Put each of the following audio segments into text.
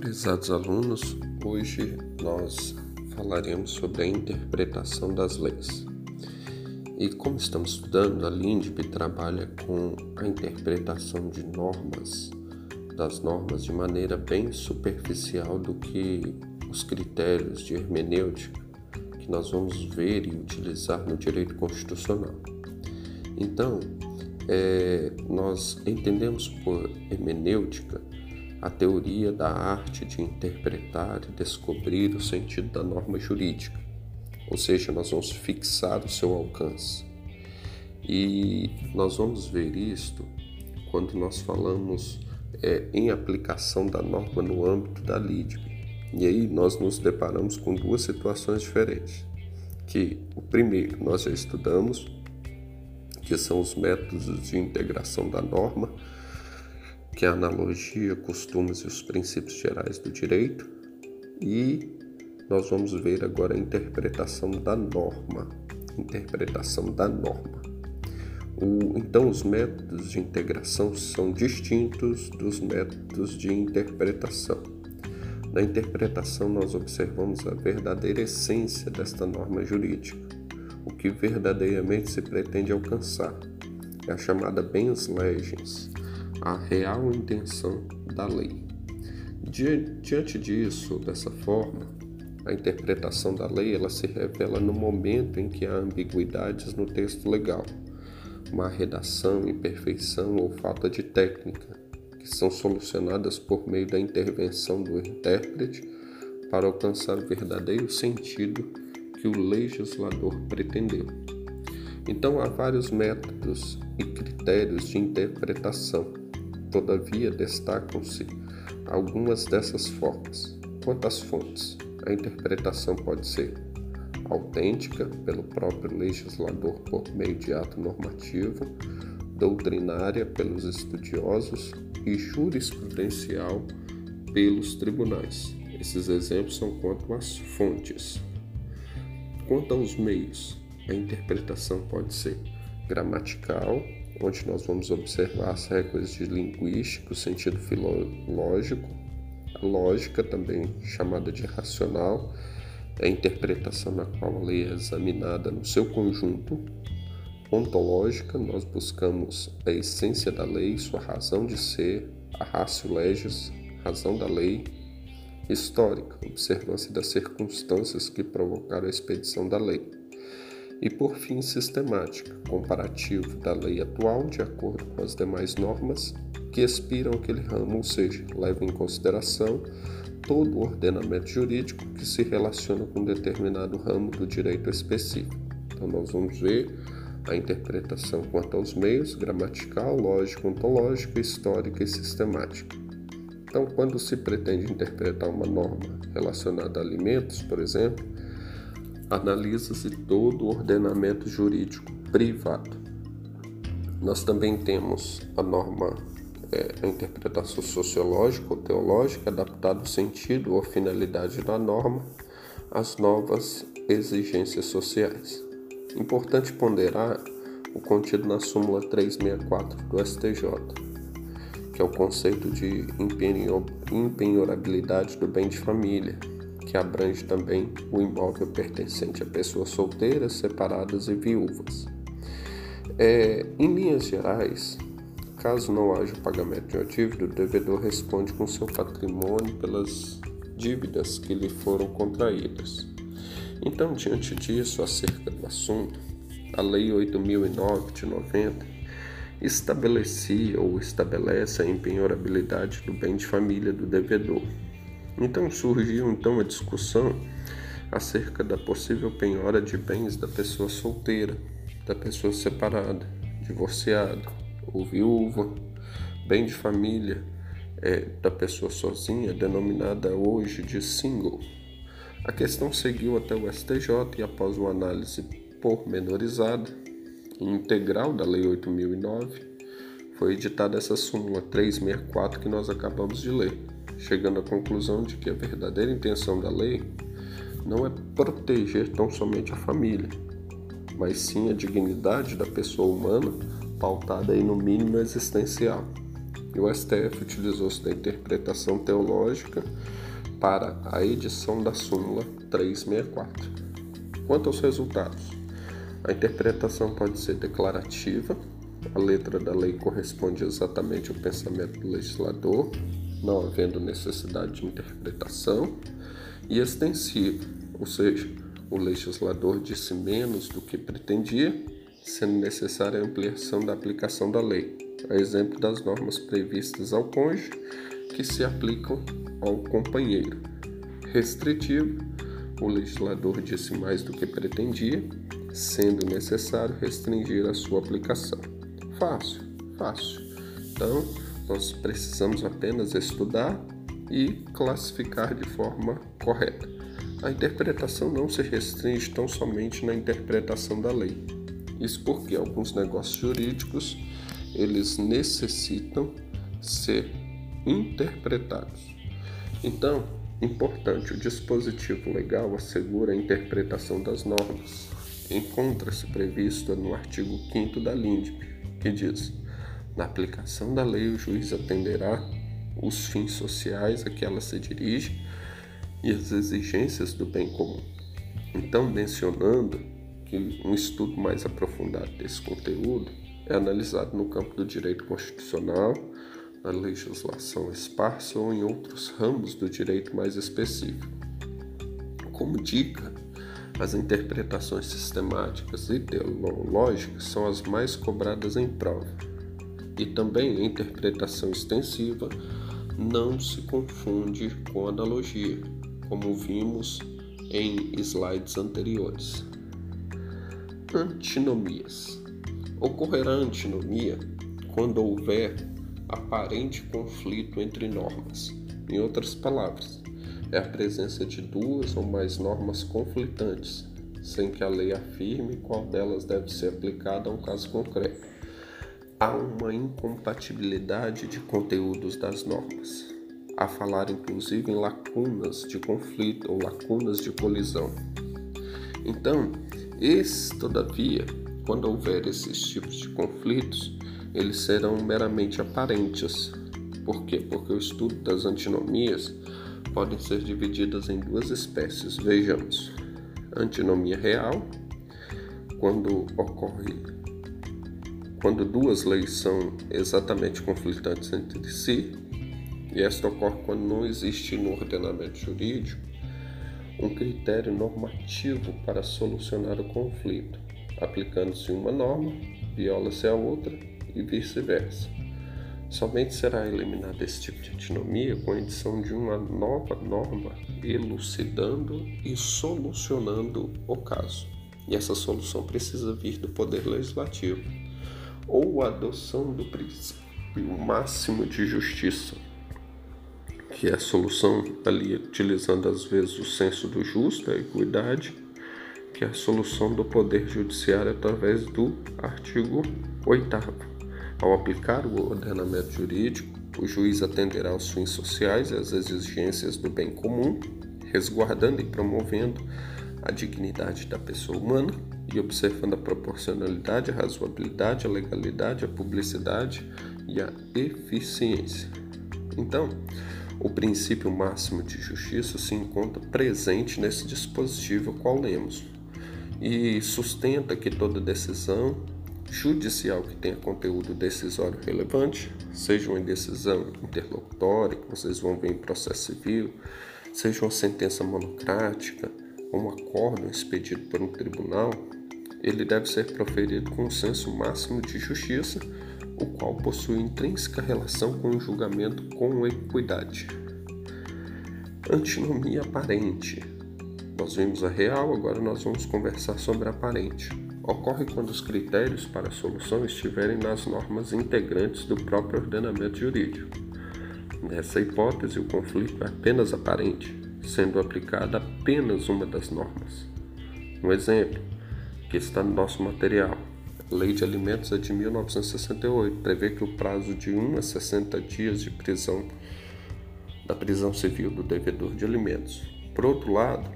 Prezados alunos, hoje nós falaremos sobre a interpretação das leis. E como estamos estudando, a LINDB trabalha com a interpretação de normas, das normas de maneira bem superficial do que os critérios de hermenêutica que nós vamos ver e utilizar no direito constitucional. Então, é, nós entendemos por hermenêutica a teoria da arte de interpretar e descobrir o sentido da norma jurídica, ou seja, nós vamos fixar o seu alcance. E nós vamos ver isto quando nós falamos é, em aplicação da norma no âmbito da LIDB. E aí nós nos deparamos com duas situações diferentes. Que o primeiro nós já estudamos, que são os métodos de integração da norma, que é a analogia, costumes e os princípios gerais do direito, e nós vamos ver agora a interpretação da norma. Interpretação da norma. O, então, os métodos de integração são distintos dos métodos de interpretação. Na interpretação, nós observamos a verdadeira essência desta norma jurídica, o que verdadeiramente se pretende alcançar. É a chamada bens legens, a real intenção da lei. Diante disso, dessa forma, a interpretação da lei ela se revela no momento em que há ambiguidades no texto legal, má redação, imperfeição ou falta de técnica, que são solucionadas por meio da intervenção do intérprete para alcançar o verdadeiro sentido que o legislador pretendeu. Então há vários métodos e critérios de interpretação Todavia, destacam-se algumas dessas formas. Quanto às fontes, a interpretação pode ser autêntica pelo próprio legislador por meio de ato normativo, doutrinária pelos estudiosos e jurisprudencial pelos tribunais. Esses exemplos são quanto às fontes. Quanto aos meios, a interpretação pode ser gramatical, onde nós vamos observar as regras de linguística, o sentido filológico, a lógica, também chamada de racional, é a interpretação na qual a lei é examinada no seu conjunto. Ontológica, nós buscamos a essência da lei, sua razão de ser, a ratio legis, razão da lei. Histórica, observância das circunstâncias que provocaram a expedição da lei e, por fim, sistemática, comparativo da lei atual de acordo com as demais normas que expiram aquele ramo, ou seja, leva em consideração todo o ordenamento jurídico que se relaciona com determinado ramo do direito específico. Então, nós vamos ver a interpretação quanto aos meios, gramatical, lógico, ontológica, histórica e sistemática. Então, quando se pretende interpretar uma norma relacionada a alimentos, por exemplo, analisa-se todo o ordenamento jurídico privado. Nós também temos a norma, é, a interpretação sociológica ou teológica, adaptada ao sentido ou finalidade da norma às novas exigências sociais. Importante ponderar o contido na súmula 364 do STJ, que é o conceito de impenhorabilidade do bem de família, que abrange também o imóvel pertencente a pessoas solteiras, separadas e viúvas. É, em linhas gerais, caso não haja o pagamento de uma dívida, o devedor responde com seu patrimônio pelas dívidas que lhe foram contraídas. Então, diante disso, acerca do assunto, a Lei 8009 de 90 estabelecia ou estabelece a empenhorabilidade do bem de família do devedor então surgiu então a discussão acerca da possível penhora de bens da pessoa solteira, da pessoa separada, divorciada ou viúva, bem de família é, da pessoa sozinha, denominada hoje de single. A questão seguiu até o STJ e após uma análise pormenorizada e integral da Lei 8009, foi editada essa súmula 364 que nós acabamos de ler chegando à conclusão de que a verdadeira intenção da lei não é proteger tão somente a família, mas sim a dignidade da pessoa humana pautada aí no mínimo existencial. e o STF utilizou-se da interpretação teológica para a edição da súmula 364. Quanto aos resultados, a interpretação pode ser declarativa, a letra da lei corresponde exatamente ao pensamento do legislador, não havendo necessidade de interpretação, e extensiva, ou seja, o legislador disse menos do que pretendia, sendo necessária a ampliação da aplicação da lei, a exemplo das normas previstas ao cônjuge que se aplicam ao companheiro. Restritivo, o legislador disse mais do que pretendia, sendo necessário restringir a sua aplicação. Fácil, fácil. Então, nós precisamos apenas estudar e classificar de forma correta. A interpretação não se restringe tão somente na interpretação da lei. Isso porque alguns negócios jurídicos eles necessitam ser interpretados. Então, importante, o dispositivo legal assegura a interpretação das normas. Encontra-se previsto no artigo 5 da LINDB, que diz: na aplicação da lei, o juiz atenderá os fins sociais a que ela se dirige e as exigências do bem comum. Então, mencionando que um estudo mais aprofundado desse conteúdo é analisado no campo do direito constitucional, na legislação esparsa ou em outros ramos do direito mais específico. Como dica, as interpretações sistemáticas e teológicas são as mais cobradas em prova. E também interpretação extensiva não se confunde com analogia, como vimos em slides anteriores. Antinomias. Ocorrerá antinomia quando houver aparente conflito entre normas. Em outras palavras, é a presença de duas ou mais normas conflitantes, sem que a lei afirme qual delas deve ser aplicada a um caso concreto. Há uma incompatibilidade de conteúdos das normas, a falar inclusive em lacunas de conflito ou lacunas de colisão. Então, esse, todavia, quando houver esses tipos de conflitos, eles serão meramente aparentes. Por quê? Porque o estudo das antinomias podem ser divididas em duas espécies. Vejamos: antinomia real, quando ocorre quando duas leis são exatamente conflitantes entre si, e esta ocorre quando não existe no ordenamento jurídico um critério normativo para solucionar o conflito. Aplicando-se uma norma, viola-se a outra e vice-versa. Somente será eliminado esse tipo de antinomia com a edição de uma nova norma elucidando e solucionando o caso. E essa solução precisa vir do Poder Legislativo ou a adoção do princípio máximo de justiça, que é a solução ali utilizando às vezes o senso do justo, a equidade, que é a solução do Poder Judiciário através do artigo 8 ao aplicar o ordenamento jurídico, o juiz atenderá aos fins sociais e às exigências do bem comum, resguardando e promovendo a dignidade da pessoa humana e observando a proporcionalidade, a razoabilidade, a legalidade, a publicidade e a eficiência. Então, o princípio máximo de justiça se encontra presente nesse dispositivo qual lemos e sustenta que toda decisão judicial que tenha conteúdo decisório relevante, seja uma indecisão interlocutória, que vocês vão ver em processo civil, seja uma sentença monocrática ou um acordo expedido por um tribunal, ele deve ser proferido com um senso máximo de justiça, o qual possui intrínseca relação com o julgamento com equidade. Antinomia aparente. Nós vimos a real, agora nós vamos conversar sobre a aparente ocorre quando os critérios para a solução estiverem nas normas integrantes do próprio ordenamento jurídico. Nessa hipótese, o conflito é apenas aparente, sendo aplicada apenas uma das normas. Um exemplo que está no nosso material. A Lei de Alimentos é de 1968, prevê que o prazo de 1 a 60 dias de prisão da prisão civil do devedor de alimentos. Por outro lado,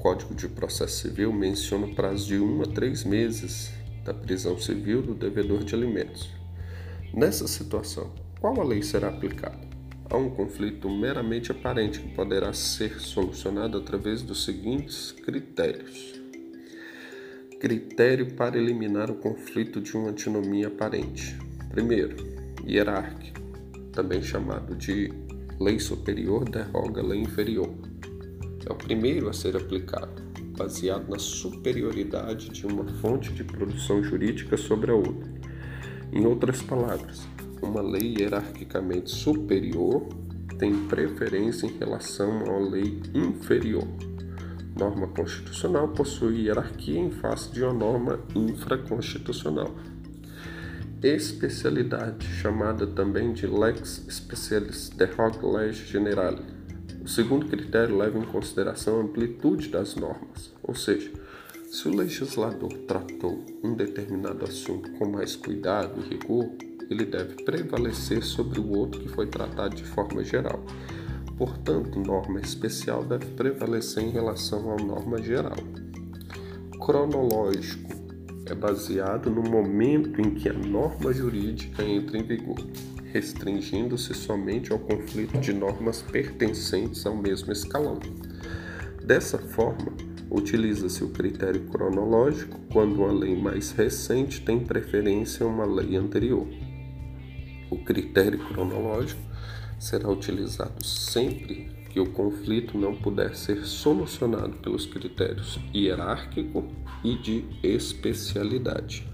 Código de Processo Civil menciona o prazo de um a três meses da prisão civil do devedor de alimentos. Nessa situação, qual a lei será aplicada? Há um conflito meramente aparente que poderá ser solucionado através dos seguintes critérios. Critério para eliminar o conflito de uma antinomia aparente. Primeiro, hierárquico, também chamado de lei superior derroga lei inferior. É o primeiro a ser aplicado, baseado na superioridade de uma fonte de produção jurídica sobre a outra. Em outras palavras, uma lei hierarquicamente superior tem preferência em relação uma lei inferior norma constitucional possui hierarquia em face de uma norma infraconstitucional. Especialidade, chamada também de lex specialis de hoc generale. O segundo critério leva em consideração a amplitude das normas, ou seja, se o legislador tratou um determinado assunto com mais cuidado e rigor, ele deve prevalecer sobre o outro que foi tratado de forma geral. Portanto, norma especial deve prevalecer em relação à norma geral. Cronológico é baseado no momento em que a norma jurídica entra em vigor, restringindo-se somente ao conflito de normas pertencentes ao mesmo escalão. Dessa forma, utiliza-se o critério cronológico quando uma lei mais recente tem preferência a uma lei anterior. O critério cronológico será utilizado sempre que o conflito não puder ser solucionado pelos critérios hierárquico e de especialidade.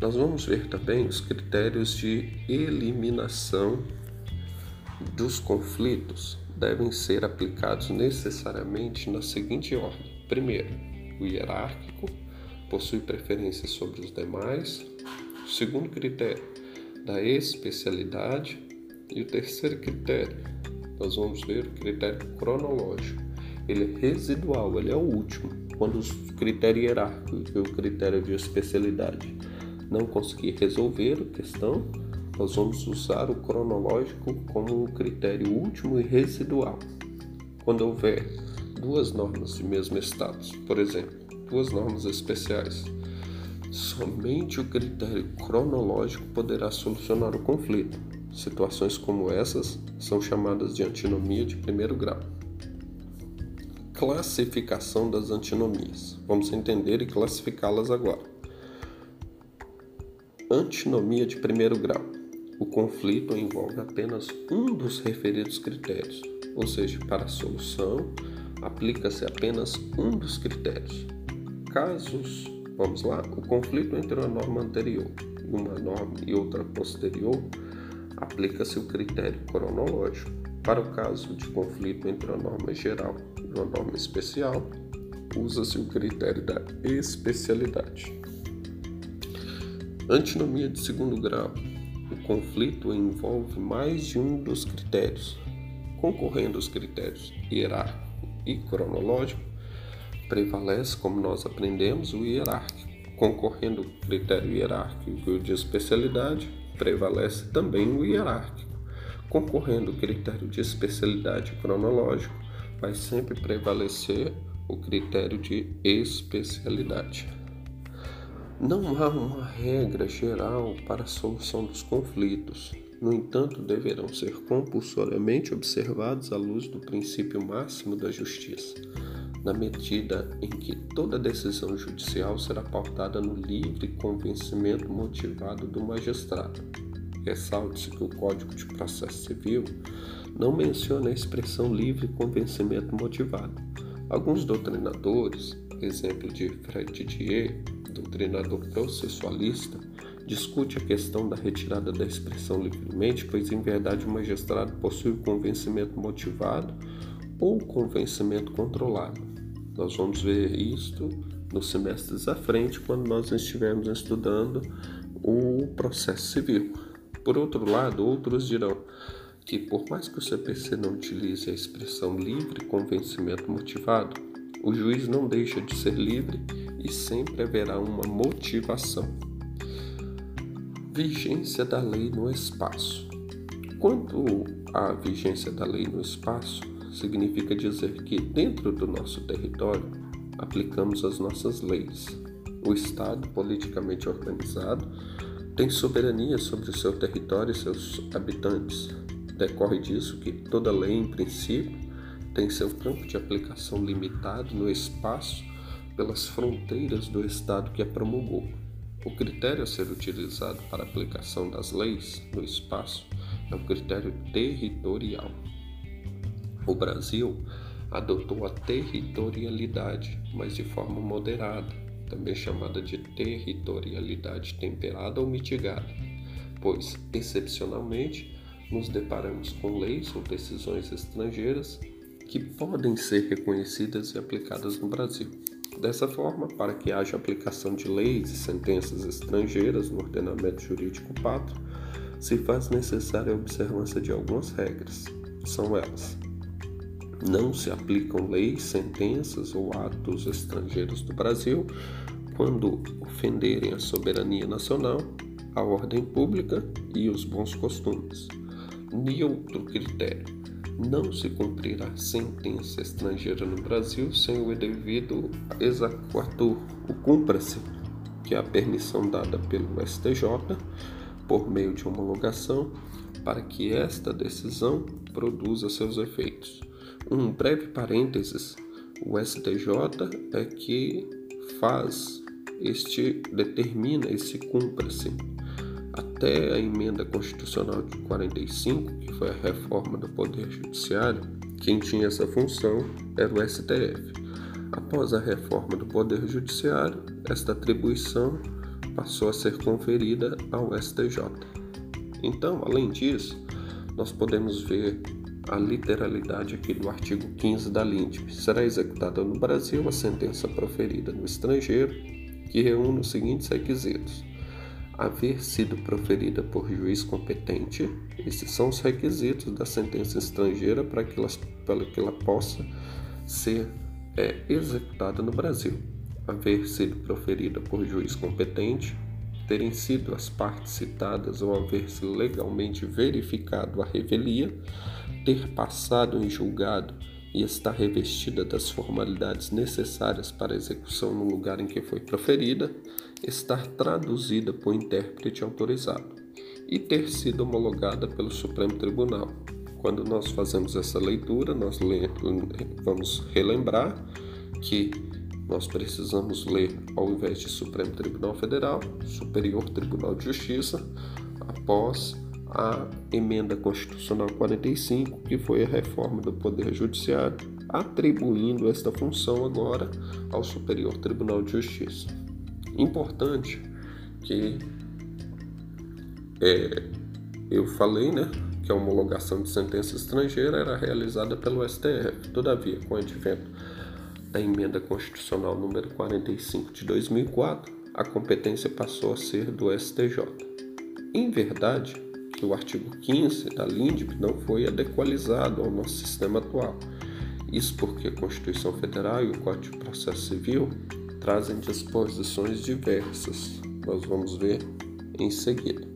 Nós vamos ver também os critérios de eliminação dos conflitos devem ser aplicados necessariamente na seguinte ordem: primeiro, o hierárquico possui preferência sobre os demais. Segundo critério, da especialidade e o terceiro critério, nós vamos ver o critério cronológico. Ele é residual, ele é o último. Quando o critério hierárquico e o critério de especialidade não conseguir resolver a questão, nós vamos usar o cronológico como um critério último e residual. Quando houver duas normas de mesmo status, por exemplo, duas normas especiais, somente o critério cronológico poderá solucionar o conflito. Situações como essas são chamadas de antinomia de primeiro grau. Classificação das antinomias. Vamos entender e classificá-las agora. Antinomia de primeiro grau. O conflito envolve apenas um dos referidos critérios, ou seja, para a solução aplica-se apenas um dos critérios. Casos, vamos lá, o conflito entre uma norma anterior e uma norma e outra posterior aplica-se o critério cronológico. Para o caso de conflito entre uma norma geral e uma norma especial, usa-se o critério da especialidade. Antinomia de segundo grau. O conflito envolve mais de um dos critérios. Concorrendo os critérios hierárquico e cronológico, prevalece, como nós aprendemos, o hierárquico. Concorrendo o critério hierárquico de especialidade, prevalece também o hierárquico. Concorrendo o critério de especialidade cronológico, vai sempre prevalecer o critério de especialidade. Não há uma regra geral para a solução dos conflitos. No entanto, deverão ser compulsoriamente observados à luz do princípio máximo da justiça, na medida em que toda decisão judicial será pautada no livre convencimento motivado do magistrado. Ressalte-se que o Código de Processo Civil não menciona a expressão livre convencimento motivado. Alguns doutrinadores, exemplo de Fred Didier, doutrinador processualista, discute a questão da retirada da expressão livremente, pois em verdade o magistrado possui o convencimento motivado ou convencimento controlado. Nós vamos ver isto nos semestres à frente, quando nós estivermos estudando o processo civil. Por outro lado, outros dirão que, por mais que o CPC não utilize a expressão livre convencimento motivado, o juiz não deixa de ser livre e sempre haverá uma motivação. Vigência da lei no espaço. Quanto à vigência da lei no espaço, significa dizer que dentro do nosso território aplicamos as nossas leis. O Estado politicamente organizado tem soberania sobre o seu território e seus habitantes. Decorre disso que toda lei, em princípio, tem seu campo de aplicação limitado no espaço pelas fronteiras do Estado que a promulgou. O critério a ser utilizado para a aplicação das leis no espaço é o critério territorial. O Brasil adotou a territorialidade, mas de forma moderada, também chamada de territorialidade temperada ou mitigada, pois, excepcionalmente, nos deparamos com leis ou decisões estrangeiras que podem ser reconhecidas e aplicadas no Brasil. Dessa forma, para que haja aplicação de leis e sentenças estrangeiras no ordenamento jurídico pátrio, se faz necessária a observância de algumas regras. São elas: não se aplicam leis, sentenças ou atos estrangeiros do Brasil quando ofenderem a soberania nacional, a ordem pública e os bons costumes. Neutro critério não se cumprirá sentença estrangeira no Brasil sem o devido exequatur, o cumpra-se, que é a permissão dada pelo STJ por meio de homologação para que esta decisão produza seus efeitos. Um breve parênteses: o STJ é que faz este determina esse cumpra-se até a emenda constitucional de 45, que foi a reforma do Poder Judiciário, quem tinha essa função era o STF. Após a reforma do Poder Judiciário, esta atribuição passou a ser conferida ao STJ. Então, além disso, nós podemos ver a literalidade aqui do artigo 15 da LINDB. Será executada no Brasil a sentença proferida no estrangeiro, que reúne os seguintes requisitos: haver sido proferida por juiz competente. Esses são os requisitos da sentença estrangeira para que ela, para que ela possa ser é, executada no Brasil. Haver sido proferida por juiz competente, terem sido as partes citadas ou haver-se legalmente verificado a revelia, ter passado em julgado e estar revestida das formalidades necessárias para a execução no lugar em que foi proferida, estar traduzida por intérprete autorizado e ter sido homologada pelo Supremo Tribunal. Quando nós fazemos essa leitura, nós vamos relembrar que nós precisamos ler, ao invés de Supremo Tribunal Federal, Superior Tribunal de Justiça, após a emenda constitucional 45, que foi a reforma do Poder Judiciário, atribuindo esta função agora ao Superior Tribunal de Justiça. Importante que é, eu falei, né, que a homologação de sentença estrangeira era realizada pelo STF. Todavia, com o advento da emenda constitucional número 45 de 2004, a competência passou a ser do STJ. Em verdade, o artigo 15 da LINDB não foi adequalizado ao nosso sistema atual. Isso porque a Constituição Federal e o Código de Processo Civil trazem disposições diversas. Nós vamos ver em seguida.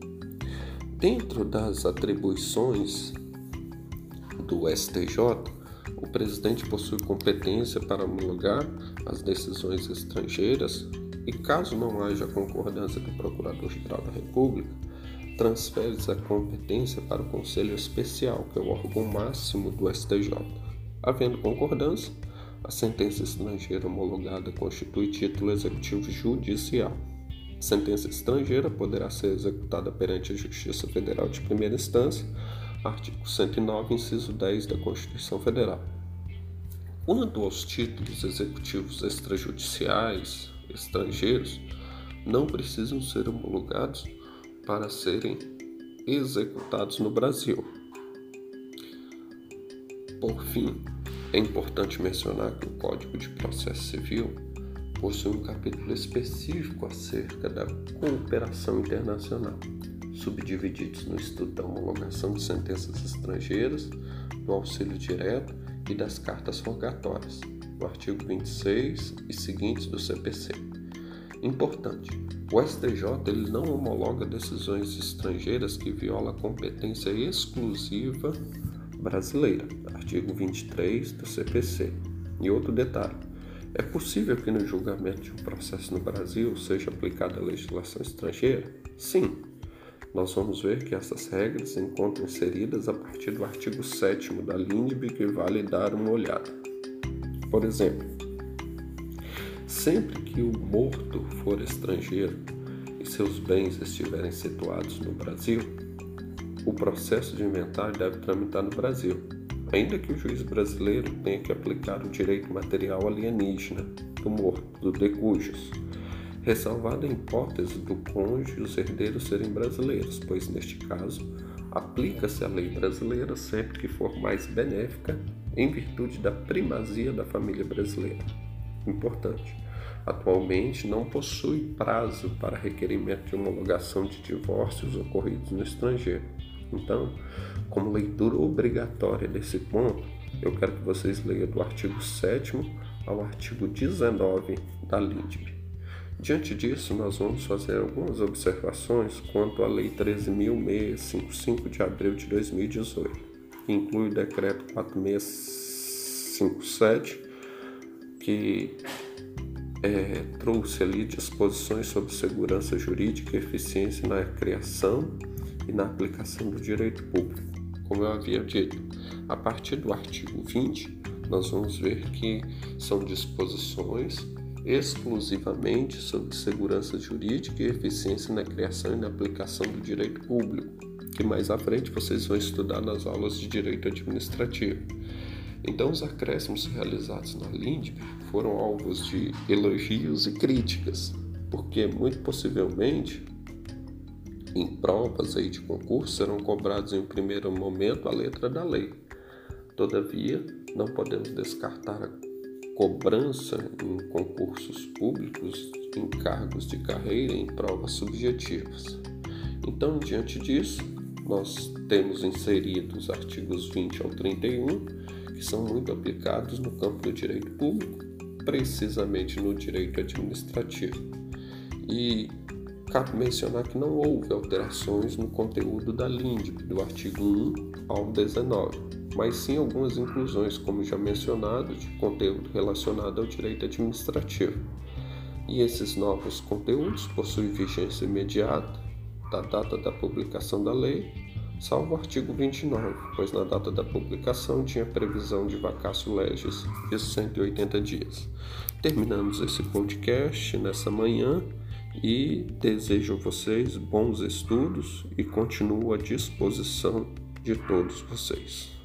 Dentro das atribuições do STJ, o presidente possui competência para homologar as decisões estrangeiras e, caso não haja concordância do Procurador-Geral da República, transfere a competência para o Conselho Especial, que é o órgão máximo do STJ. Havendo concordância, a sentença estrangeira homologada constitui título executivo judicial. A sentença estrangeira poderá ser executada perante a Justiça Federal de primeira instância, artigo 109, inciso 10 da Constituição Federal. Quanto aos títulos executivos extrajudiciais estrangeiros, não precisam ser homologados para serem executados no Brasil. Por fim, é importante mencionar que o Código de Processo Civil possui um capítulo específico acerca da cooperação internacional, subdivididos no estudo da homologação de sentenças estrangeiras, do auxílio direto e das cartas rogatórias, no artigo 26 e seguintes do CPC. Importante, o STJ ele não homologa decisões estrangeiras que violam a competência exclusiva brasileira, artigo 23 do CPC. E outro detalhe: é possível que no julgamento de um processo no Brasil seja aplicada a legislação estrangeira? Sim, nós vamos ver que essas regras se encontram inseridas a partir do artigo 7 da LINDB que vale dar uma olhada. Por exemplo, sempre que o morto for estrangeiro e seus bens estiverem situados no Brasil, o processo de inventário deve tramitar no Brasil, ainda que o juiz brasileiro tenha que aplicar o direito material alienígena do morto, do decujus ressalvada a hipótese do cônjuge e os herdeiros serem brasileiros, pois neste caso aplica-se a lei brasileira sempre que for mais benéfica em virtude da primazia da família brasileira. Importante. Atualmente não possui prazo para requerimento de homologação de divórcios ocorridos no estrangeiro. Então, como leitura obrigatória desse ponto, eu quero que vocês leiam do artigo 7 ao artigo 19 da LINDB. Diante disso, nós vamos fazer algumas observações quanto à Lei 13.655 de abril de 2018, que inclui o Decreto 4657, que é, trouxe ali disposições sobre segurança jurídica e eficiência na criação e na aplicação do direito público. Como eu havia dito, a partir do artigo 20, nós vamos ver que são disposições exclusivamente sobre segurança jurídica e eficiência na criação e na aplicação do direito público, que mais à frente vocês vão estudar nas aulas de direito administrativo. Então, os acréscimos realizados na LINDB foram alvos de elogios e críticas, porque muito possivelmente em provas aí de concurso serão cobrados em um primeiro momento a letra da lei. Todavia, não podemos descartar a cobrança em concursos públicos, em cargos de carreira, em provas subjetivas. Então, diante disso, nós temos inserido os artigos 20 ao 31, que são muito aplicados no campo do direito público, precisamente no direito administrativo. E cabe mencionar que não houve alterações no conteúdo da LINDB, do artigo 1 ao 19 mas sim algumas inclusões, como já mencionado, de conteúdo relacionado ao direito administrativo. E esses novos conteúdos possuem vigência imediata da data da publicação da lei, salvo o artigo 29, pois na data da publicação tinha previsão de vacácio legis de 180 dias. Terminamos esse podcast nessa manhã e desejo a vocês bons estudos e continuo à disposição de todos vocês.